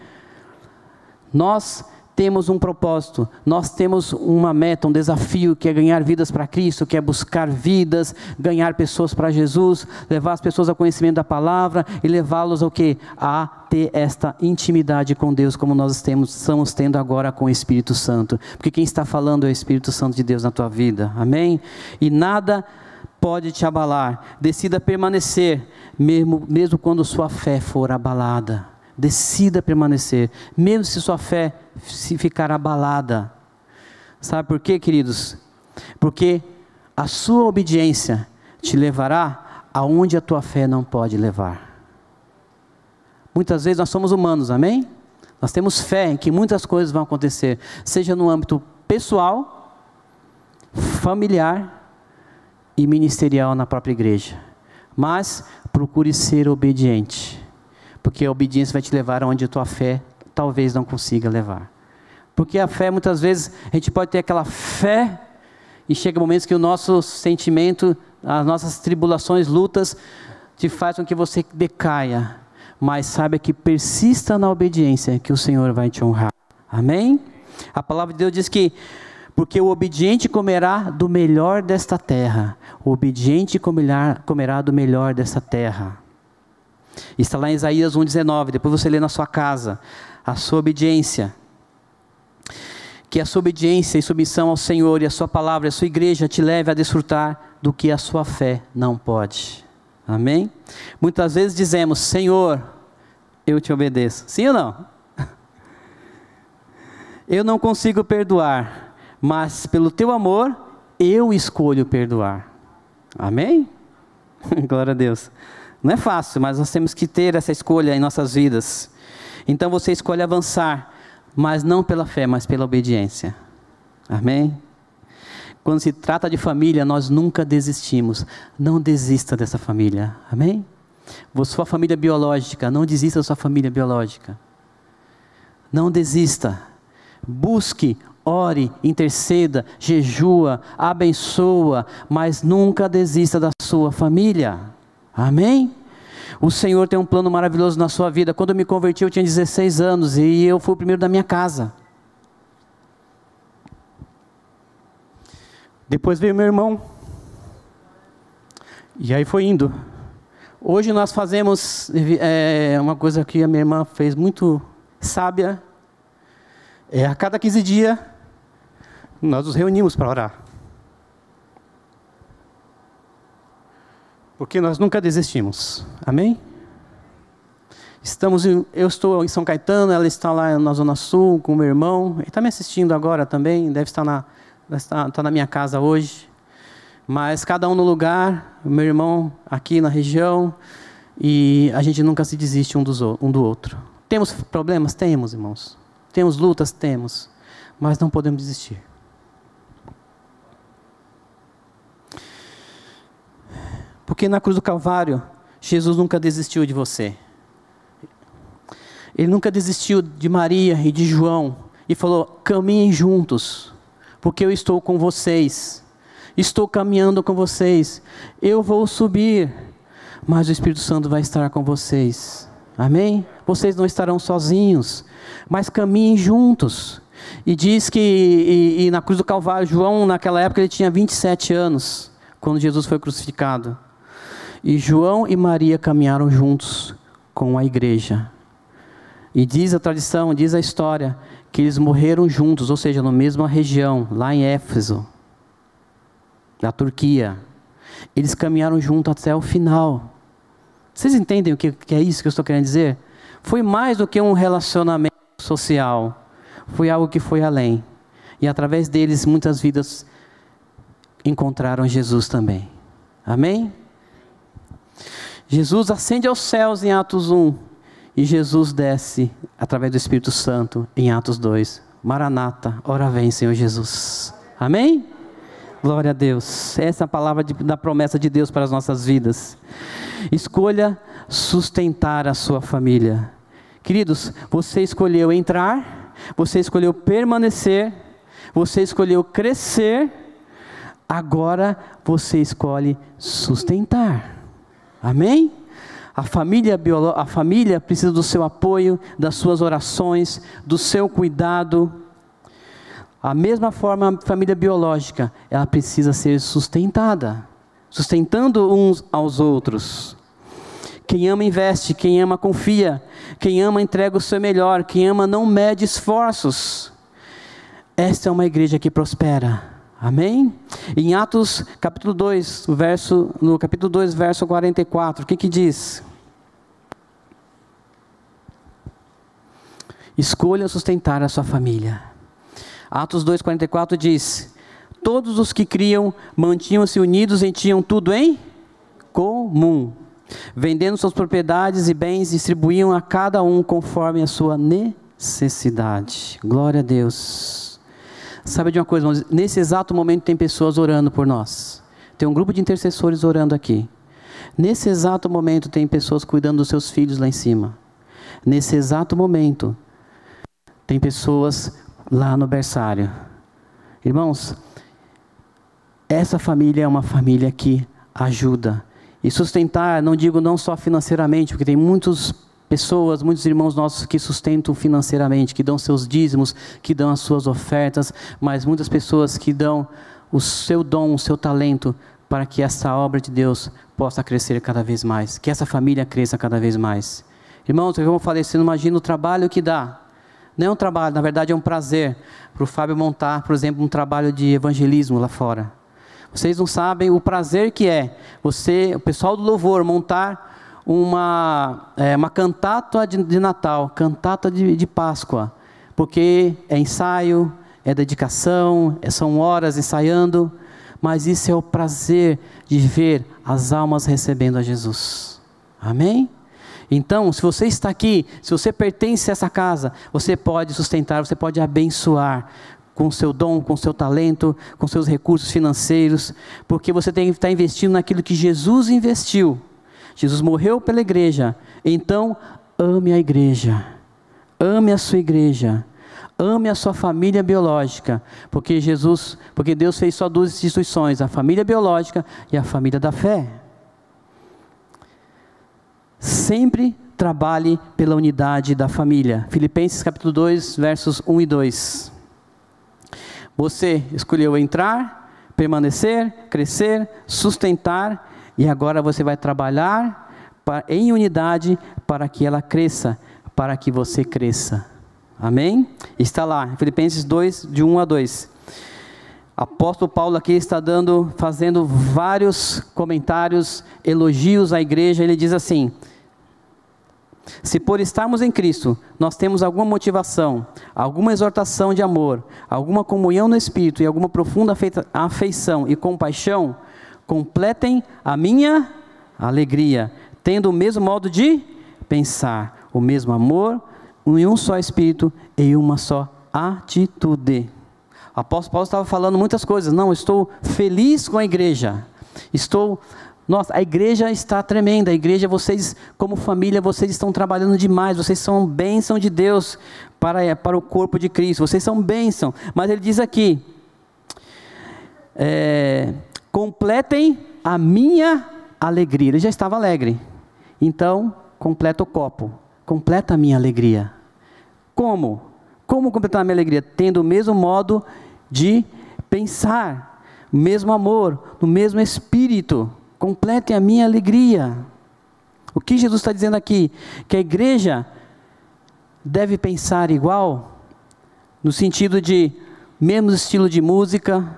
Nós temos um propósito, nós temos uma meta, um desafio que é ganhar vidas para Cristo, que é buscar vidas, ganhar pessoas para Jesus, levar as pessoas ao conhecimento da palavra e levá-los ao que? A ter esta intimidade com Deus, como nós temos, estamos tendo agora com o Espírito Santo. Porque quem está falando é o Espírito Santo de Deus na tua vida. Amém? E nada pode te abalar. Decida permanecer, mesmo, mesmo quando sua fé for abalada. Decida permanecer, mesmo se sua fé se ficar abalada. Sabe por quê, queridos? Porque a sua obediência te levará aonde a tua fé não pode levar. Muitas vezes nós somos humanos, amém? Nós temos fé em que muitas coisas vão acontecer, seja no âmbito pessoal, familiar e ministerial na própria igreja. Mas procure ser obediente porque a obediência vai te levar aonde a tua fé talvez não consiga levar. Porque a fé, muitas vezes, a gente pode ter aquela fé e chega momentos que o nosso sentimento, as nossas tribulações, lutas, te faz com que você decaia. Mas saiba que persista na obediência, que o Senhor vai te honrar. Amém? A palavra de Deus diz que porque o obediente comerá do melhor desta terra. O obediente comerá, comerá do melhor desta terra. Está lá em Isaías 1,19. Depois você lê na sua casa. A sua obediência. Que a sua obediência e submissão ao Senhor e a sua palavra, a sua igreja te leve a desfrutar do que a sua fé não pode. Amém? Muitas vezes dizemos, Senhor, eu te obedeço. Sim ou não? Eu não consigo perdoar, mas pelo teu amor, eu escolho perdoar. Amém? Glória a Deus. Não é fácil, mas nós temos que ter essa escolha em nossas vidas. Então você escolhe avançar, mas não pela fé, mas pela obediência. Amém? quando se trata de família, nós nunca desistimos. Não desista dessa família. Amém? Sua família biológica, não desista da sua família biológica. Não desista. Busque, ore, interceda, jejua, abençoa, mas nunca desista da sua família. Amém? O Senhor tem um plano maravilhoso na sua vida. Quando eu me converti, eu tinha 16 anos e eu fui o primeiro da minha casa. Depois veio meu irmão. E aí foi indo. Hoje nós fazemos é, uma coisa que a minha irmã fez muito sábia. É a cada 15 dias nós nos reunimos para orar. Porque nós nunca desistimos. Amém? Estamos em, eu estou em São Caetano, ela está lá na Zona Sul com o meu irmão. Ele está me assistindo agora também, deve estar na, está, está na minha casa hoje. Mas cada um no lugar, meu irmão aqui na região, e a gente nunca se desiste um, dos, um do outro. Temos problemas? Temos, irmãos. Temos lutas? Temos. Mas não podemos desistir. Porque na cruz do Calvário, Jesus nunca desistiu de você. Ele nunca desistiu de Maria e de João e falou: caminhem juntos, porque eu estou com vocês. Estou caminhando com vocês. Eu vou subir, mas o Espírito Santo vai estar com vocês. Amém? Vocês não estarão sozinhos, mas caminhem juntos. E diz que e, e na cruz do Calvário, João, naquela época, ele tinha 27 anos, quando Jesus foi crucificado. E João e Maria caminharam juntos com a igreja. E diz a tradição, diz a história, que eles morreram juntos, ou seja, na mesma região, lá em Éfeso, na Turquia. Eles caminharam juntos até o final. Vocês entendem o que, que é isso que eu estou querendo dizer? Foi mais do que um relacionamento social, foi algo que foi além. E através deles, muitas vidas encontraram Jesus também. Amém? Jesus ascende aos céus em Atos 1 e Jesus desce através do Espírito Santo em Atos 2. Maranata, ora vem, Senhor Jesus. Amém? Glória a Deus. Essa é a palavra de, da promessa de Deus para as nossas vidas. Escolha sustentar a sua família. Queridos, você escolheu entrar, você escolheu permanecer, você escolheu crescer, agora você escolhe sustentar. Amém? A família, a família precisa do seu apoio, das suas orações, do seu cuidado. A mesma forma, a família biológica, ela precisa ser sustentada, sustentando uns aos outros. Quem ama investe, quem ama confia, quem ama entrega o seu melhor, quem ama não mede esforços. Esta é uma igreja que prospera. Amém? Em Atos capítulo 2, verso, no capítulo 2, verso 44, o que que diz? Escolha sustentar a sua família. Atos 2,44 diz: Todos os que criam mantinham-se unidos e tinham tudo em comum. Vendendo suas propriedades e bens, distribuíam a cada um conforme a sua necessidade. Glória a Deus. Sabe de uma coisa, irmãos? Nesse exato momento tem pessoas orando por nós. Tem um grupo de intercessores orando aqui. Nesse exato momento tem pessoas cuidando dos seus filhos lá em cima. Nesse exato momento tem pessoas lá no berçário. Irmãos, essa família é uma família que ajuda. E sustentar, não digo não só financeiramente, porque tem muitos Pessoas, muitos irmãos nossos que sustentam financeiramente, que dão seus dízimos, que dão as suas ofertas, mas muitas pessoas que dão o seu dom, o seu talento, para que essa obra de Deus possa crescer cada vez mais, que essa família cresça cada vez mais. Irmãos, como eu falei, você não imagina o trabalho que dá. Não é um trabalho, na verdade é um prazer para o Fábio montar, por exemplo, um trabalho de evangelismo lá fora. Vocês não sabem o prazer que é você, o pessoal do louvor, montar uma, é, uma cantata de, de Natal, cantata de, de Páscoa, porque é ensaio, é dedicação, é, são horas ensaiando, mas isso é o prazer de ver as almas recebendo a Jesus. Amém? Então, se você está aqui, se você pertence a essa casa, você pode sustentar, você pode abençoar com seu dom, com seu talento, com seus recursos financeiros, porque você tem que estar investindo naquilo que Jesus investiu. Jesus morreu pela igreja, então ame a igreja, ame a sua igreja, ame a sua família biológica, porque Jesus, porque Deus fez só duas instituições, a família biológica e a família da fé. Sempre trabalhe pela unidade da família. Filipenses capítulo 2, versos 1 e 2. Você escolheu entrar, permanecer, crescer, sustentar, e agora você vai trabalhar em unidade para que ela cresça, para que você cresça. Amém? Está lá, Filipenses 2, de 1 a 2. Apóstolo Paulo aqui está dando, fazendo vários comentários, elogios à igreja. Ele diz assim: se por estarmos em Cristo, nós temos alguma motivação, alguma exortação de amor, alguma comunhão no Espírito e alguma profunda afeição e compaixão, completem a minha alegria, tendo o mesmo modo de pensar, o mesmo amor, em um só Espírito e uma só atitude. O apóstolo Paulo estava falando muitas coisas. Não, estou feliz com a igreja. Estou nossa, a igreja está tremenda. A igreja, vocês, como família, vocês estão trabalhando demais. Vocês são bênção de Deus para, para o corpo de Cristo. Vocês são bênção. Mas ele diz aqui: é, completem a minha alegria. Ele já estava alegre. Então, completa o copo. Completa a minha alegria. Como? Como completar a minha alegria? Tendo o mesmo modo de pensar, o mesmo amor, no mesmo espírito completem a minha alegria. O que Jesus está dizendo aqui? Que a igreja deve pensar igual, no sentido de mesmo estilo de música,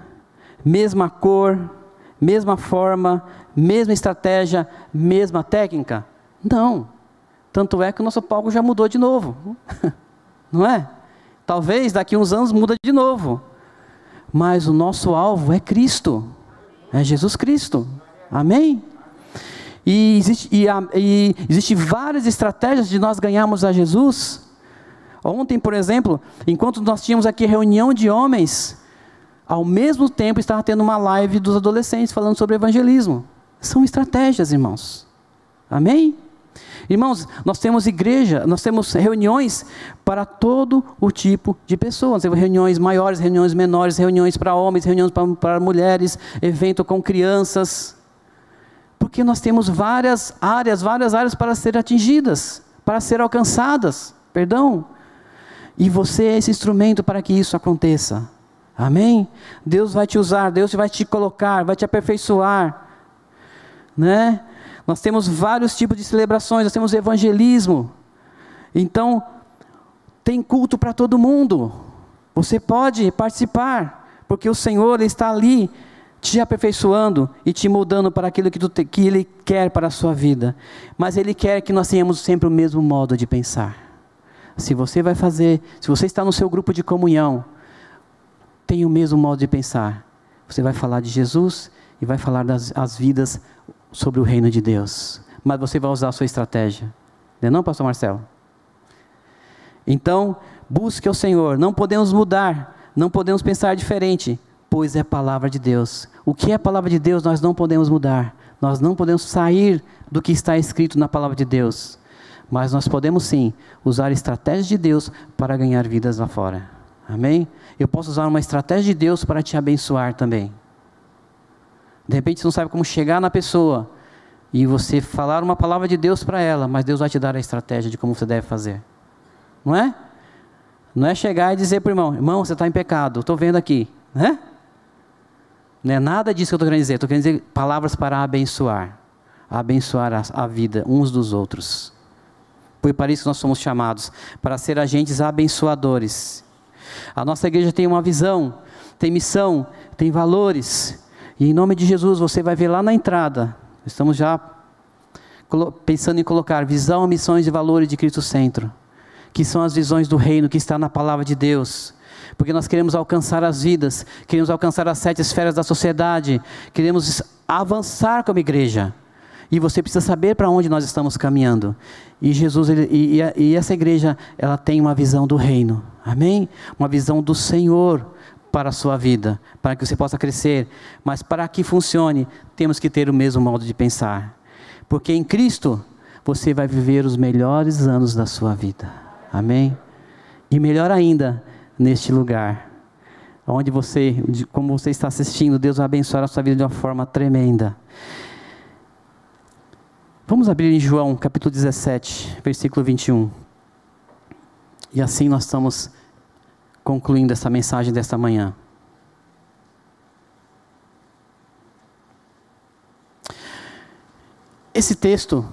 mesma cor, mesma forma, mesma estratégia, mesma técnica? Não. Tanto é que o nosso palco já mudou de novo. Não é? Talvez daqui a uns anos muda de novo. Mas o nosso alvo é Cristo. É Jesus Cristo. Amém? E existe, e, e existe várias estratégias de nós ganharmos a Jesus. Ontem, por exemplo, enquanto nós tínhamos aqui reunião de homens, ao mesmo tempo estava tendo uma live dos adolescentes falando sobre evangelismo. São estratégias, irmãos. Amém? Irmãos, nós temos igreja, nós temos reuniões para todo o tipo de pessoas. Temos reuniões maiores, reuniões menores, reuniões para homens, reuniões para, para mulheres, evento com crianças. Porque nós temos várias áreas, várias áreas para ser atingidas, para ser alcançadas, perdão. E você é esse instrumento para que isso aconteça. Amém? Deus vai te usar, Deus vai te colocar, vai te aperfeiçoar. Né? Nós temos vários tipos de celebrações, nós temos evangelismo. Então, tem culto para todo mundo. Você pode participar, porque o Senhor está ali te aperfeiçoando e te mudando para aquilo que, te, que Ele quer para a sua vida. Mas Ele quer que nós tenhamos sempre o mesmo modo de pensar. Se você vai fazer, se você está no seu grupo de comunhão, tem o mesmo modo de pensar. Você vai falar de Jesus e vai falar das as vidas sobre o reino de Deus. Mas você vai usar a sua estratégia. Não é não, pastor Marcelo? Então, busque o Senhor. Não podemos mudar, não podemos pensar diferente pois é palavra de Deus. O que é palavra de Deus nós não podemos mudar. Nós não podemos sair do que está escrito na palavra de Deus. Mas nós podemos sim usar estratégias de Deus para ganhar vidas lá fora. Amém? Eu posso usar uma estratégia de Deus para te abençoar também. De repente você não sabe como chegar na pessoa e você falar uma palavra de Deus para ela, mas Deus vai te dar a estratégia de como você deve fazer. Não é? Não é chegar e dizer para o irmão, irmão, você está em pecado, estou vendo aqui. Né? Não é nada disso que eu estou querendo dizer. Estou querendo dizer palavras para abençoar. Abençoar a, a vida uns dos outros. Foi para isso que nós somos chamados para ser agentes abençoadores. A nossa igreja tem uma visão, tem missão, tem valores. E em nome de Jesus, você vai ver lá na entrada. Estamos já pensando em colocar visão, missões e valores de Cristo Centro, que são as visões do reino que está na palavra de Deus porque nós queremos alcançar as vidas, queremos alcançar as sete esferas da sociedade, queremos avançar como igreja. E você precisa saber para onde nós estamos caminhando. E Jesus, ele, e, e, essa igreja, ela tem uma visão do reino. Amém? Uma visão do Senhor para a sua vida, para que você possa crescer. Mas para que funcione, temos que ter o mesmo modo de pensar. Porque em Cristo você vai viver os melhores anos da sua vida. Amém? E melhor ainda, neste lugar, onde você, como você está assistindo, Deus vai abençoar a sua vida de uma forma tremenda. Vamos abrir em João, capítulo 17, versículo 21. E assim nós estamos concluindo essa mensagem desta manhã. Esse texto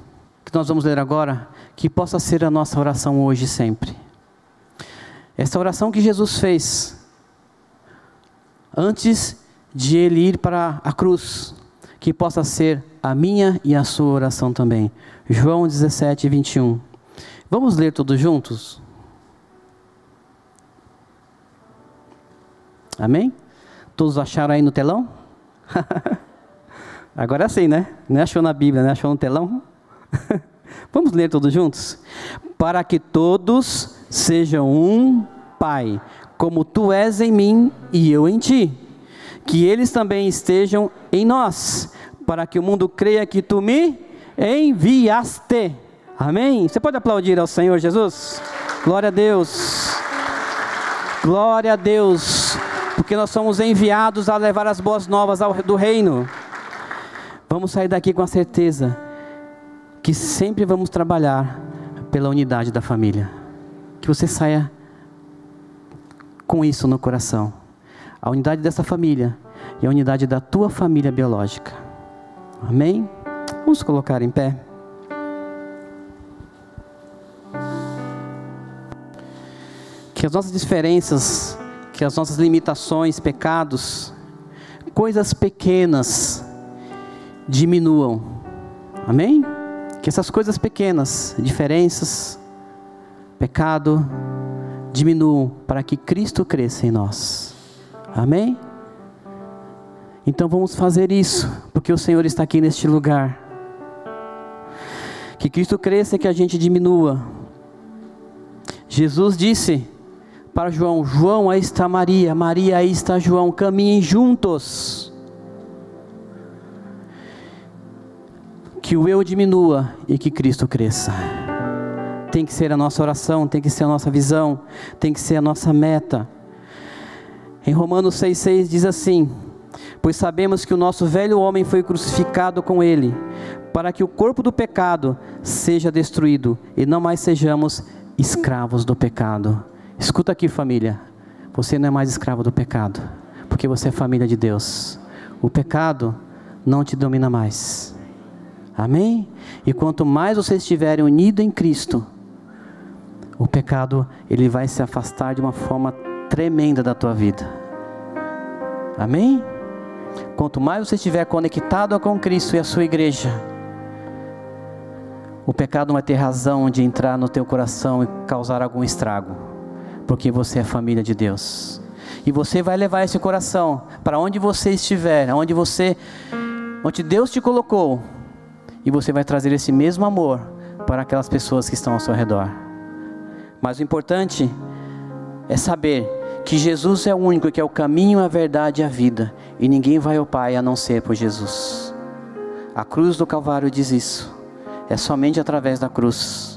que nós vamos ler agora, que possa ser a nossa oração hoje e sempre. Essa oração que Jesus fez antes de ele ir para a cruz, que possa ser a minha e a sua oração também. João 17, 21. Vamos ler todos juntos? Amém? Todos acharam aí no telão? Agora sim, né? Não achou na Bíblia, né? Achou no telão? Vamos ler todos juntos? Para que todos sejam um, Pai, como tu és em mim e eu em ti. Que eles também estejam em nós, para que o mundo creia que tu me enviaste. Amém? Você pode aplaudir ao Senhor Jesus? Glória a Deus. Glória a Deus porque nós somos enviados a levar as boas novas do reino. Vamos sair daqui com a certeza que sempre vamos trabalhar pela unidade da família. Que você saia com isso no coração. A unidade dessa família e a unidade da tua família biológica. Amém? Vamos colocar em pé. Que as nossas diferenças que as nossas limitações, pecados, coisas pequenas diminuam. Amém? Que essas coisas pequenas, diferenças, pecado, diminuam para que Cristo cresça em nós. Amém? Então vamos fazer isso, porque o Senhor está aqui neste lugar. Que Cristo cresça e que a gente diminua. Jesus disse: para João: João, aí está Maria, Maria, aí está João, caminhem juntos. Que o eu diminua e que Cristo cresça. Tem que ser a nossa oração, tem que ser a nossa visão, tem que ser a nossa meta. Em Romanos 6,6 diz assim: Pois sabemos que o nosso velho homem foi crucificado com ele, para que o corpo do pecado seja destruído e não mais sejamos escravos do pecado. Escuta aqui, família. Você não é mais escravo do pecado, porque você é família de Deus. O pecado não te domina mais. Amém? E quanto mais você estiver unido em Cristo, o pecado ele vai se afastar de uma forma tremenda da tua vida. Amém? Quanto mais você estiver conectado com Cristo e a sua igreja, o pecado não vai ter razão de entrar no teu coração e causar algum estrago porque você é família de Deus. E você vai levar esse coração para onde você estiver, onde você, onde Deus te colocou, e você vai trazer esse mesmo amor para aquelas pessoas que estão ao seu redor. Mas o importante é saber que Jesus é o único que é o caminho, a verdade e a vida, e ninguém vai ao Pai a não ser por Jesus. A cruz do Calvário diz isso. É somente através da cruz